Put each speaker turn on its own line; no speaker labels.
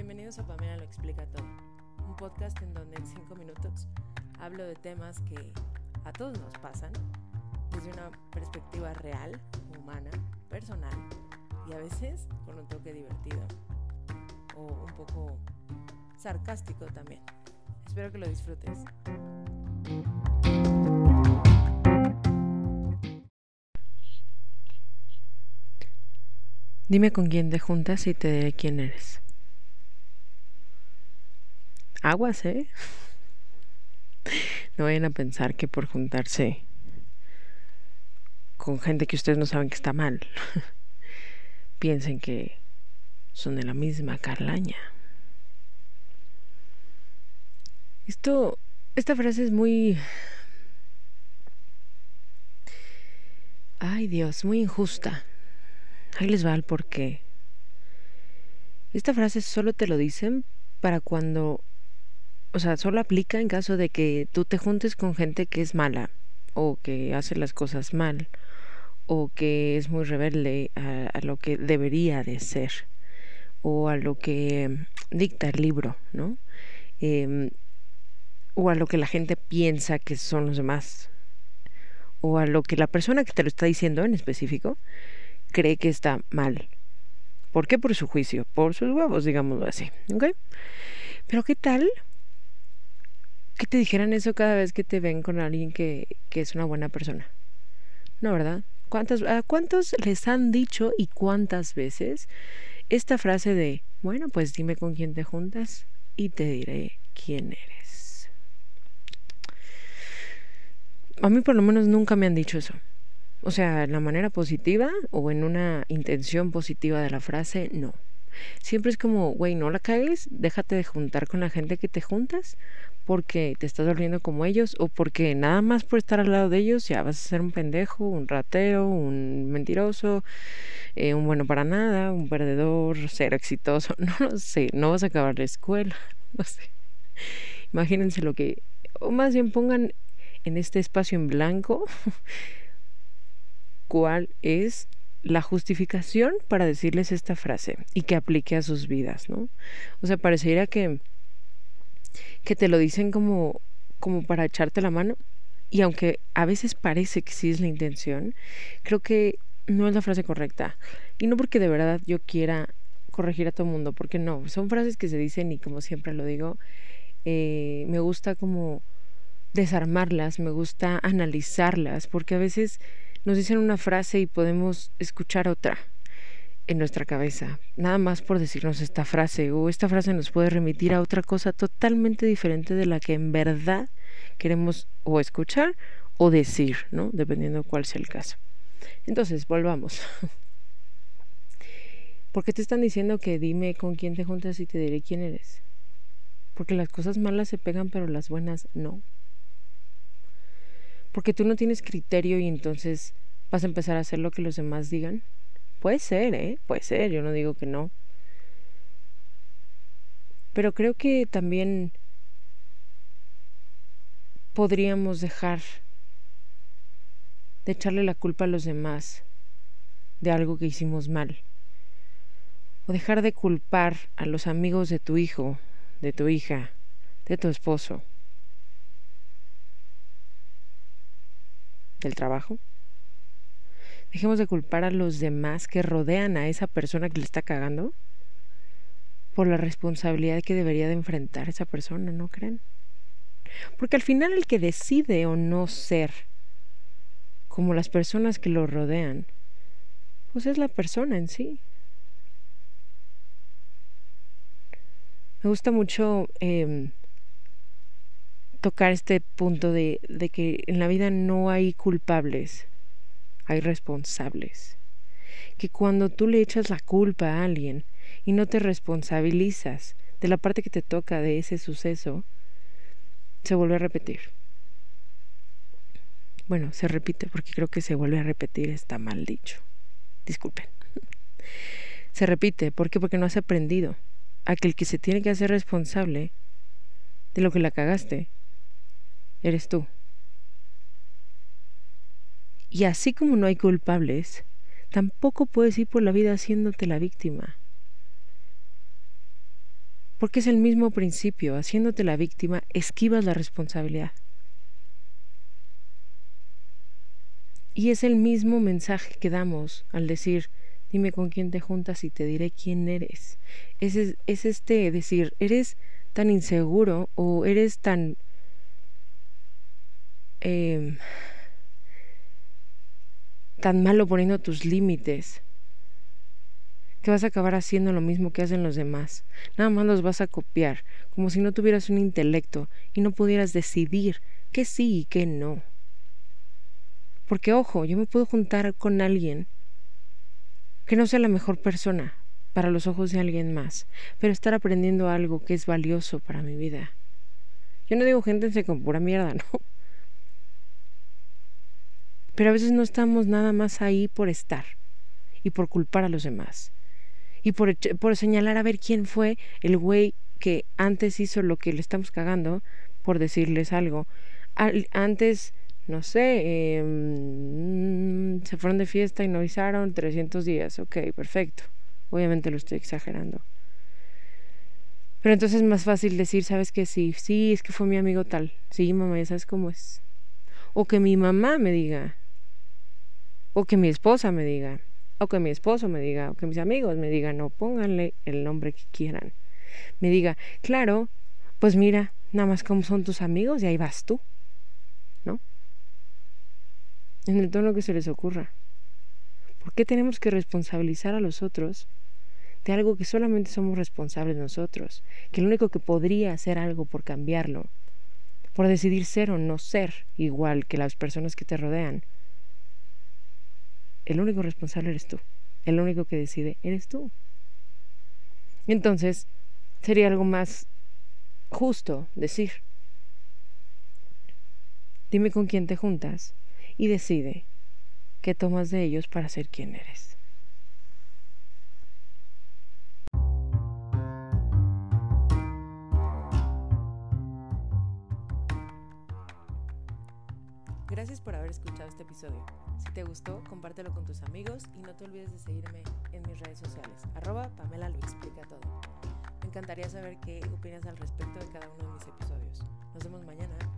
Bienvenidos a Pamela Lo Explica Todo, un podcast en donde en 5 minutos hablo de temas que a todos nos pasan desde una perspectiva real, humana, personal y a veces con un toque divertido o un poco sarcástico también. Espero que lo disfrutes. Dime con quién te juntas y te diré quién eres. Aguas, ¿eh? No vayan a pensar que por juntarse con gente que ustedes no saben que está mal, piensen que son de la misma carlaña. Esto, esta frase es muy... Ay Dios, muy injusta. Ahí les va el porqué. Esta frase solo te lo dicen para cuando, o sea, solo aplica en caso de que tú te juntes con gente que es mala o que hace las cosas mal o que es muy rebelde a, lo que debería de ser o a lo que dicta el libro, ¿no? Em, o a lo que la gente piensa que son los demás o a lo que la persona que te lo está diciendo en específico cree que está mal. ¿Por qué? Por su juicio, por sus huevos, digámoslo así. ¿Ok? Pero ¿qué tal que te dijeran eso cada vez que te ven con alguien que, que es una buena persona? No, ¿verdad? ¿Cuántas, ¿A cuántos les han dicho y cuántas veces esta frase de, bueno, pues dime con quién te juntas y te diré quién eres? A mí por lo menos nunca me han dicho eso. O sea, en la manera positiva o en una intención positiva de la frase, no. Siempre es como, güey, no la cagues, déjate de juntar con la gente que te juntas porque te estás volviendo como ellos o porque nada más por estar al lado de ellos ya vas a ser un pendejo, un ratero, un mentiroso, eh, un bueno para nada, un perdedor, ser exitoso, no lo sé, no vas a acabar la escuela, no sé. Imagínense lo que, o más bien pongan en este espacio en blanco cuál es la justificación para decirles esta frase y que aplique a sus vidas, ¿no? O sea, parecería que, que te lo dicen como, como para echarte la mano y aunque a veces parece que sí es la intención, creo que no es la frase correcta. Y no porque de verdad yo quiera corregir a todo el mundo, porque no, son frases que se dicen y como siempre lo digo, eh, me gusta como desarmarlas, me gusta analizarlas, porque a veces nos dicen una frase y podemos escuchar otra en nuestra cabeza, nada más por decirnos esta frase o esta frase nos puede remitir a otra cosa totalmente diferente de la que en verdad queremos o escuchar o decir, ¿no? Dependiendo cuál sea el caso. Entonces, volvamos. ¿Por qué te están diciendo que dime con quién te juntas y te diré quién eres? Porque las cosas malas se pegan, pero las buenas no porque tú no tienes criterio y entonces vas a empezar a hacer lo que los demás digan. Puede ser, ¿eh? Puede ser, yo no digo que no. Pero creo que también podríamos dejar de echarle la culpa a los demás de algo que hicimos mal. O dejar de culpar a los amigos de tu hijo, de tu hija, de tu esposo del trabajo. Dejemos de culpar a los demás que rodean a esa persona que le está cagando por la responsabilidad que debería de enfrentar esa persona, ¿no creen? Porque al final el que decide o no ser como las personas que lo rodean, pues es la persona en sí. Me gusta mucho eh, tocar este punto de, de que en la vida no hay culpables, hay responsables. Que cuando tú le echas la culpa a alguien y no te responsabilizas de la parte que te toca de ese suceso, se vuelve a repetir. Bueno, se repite porque creo que se vuelve a repetir, está mal dicho. Disculpen. Se repite, ¿por qué? Porque no has aprendido a que el que se tiene que hacer responsable de lo que la cagaste eres tú. Y así como no hay culpables, tampoco puedes ir por la vida haciéndote la víctima. Porque es el mismo principio, haciéndote la víctima, esquivas la responsabilidad. Y es el mismo mensaje que damos al decir, dime con quién te juntas y te diré quién eres. Es, es, este decir, eres tan inseguro o eres tan... Em, tan malo poniendo tus límites que vas a acabar haciendo lo mismo que hacen los demás. Nada más los vas a copiar, como si no tuvieras un intelecto y no pudieras decidir qué sí y qué no. Porque ojo, yo me puedo juntar con alguien que no sea la mejor persona para los ojos de alguien más, pero estar aprendiendo algo que es valioso para mi vida. Yo no digo gente con pura mierda, no. Pero a veces no estamos nada más ahí por estar y por culpar a los demás y por, por señalar a ver quién fue el güey que antes hizo lo que le estamos cagando, por decirles algo. antes, no sé, em, se fueron de fiesta y no avisaron 300 días. Ok, perfecto. Obviamente lo estoy exagerando. Pero entonces es más fácil decir, ¿sabes qué? Sí, sí, es que fue mi amigo tal. Sí, mamá, ya sabes cómo es. O que mi mamá me diga. O que mi esposa me diga o que mi esposo me diga, o que mis amigos me digan, no, pónganle el nombre que quieran. Me diga, claro, pues mira, nada más como son tus amigos y ahí vas tú, ¿no? En el tono que se les ocurra. ¿Por qué tenemos que responsabilizar a los otros de algo que solamente somos responsables nosotros? Que lo único que podría hacer algo por cambiarlo, por decidir ser o no ser igual que las personas que te rodean, el único responsable eres tú. El único que decide eres tú. Entonces, sería algo más justo decir, dime con quién te juntas y decide qué tomas de ellos para ser quien eres. Gracias por haber escuchado este episodio. Si te gustó, compártelo con tus amigos y no te olvides de seguirme en mis redes sociales. Arroba Pamela lo explica todo. Me encantaría saber qué opinas al respecto de cada uno de mis episodios. Nos vemos mañana.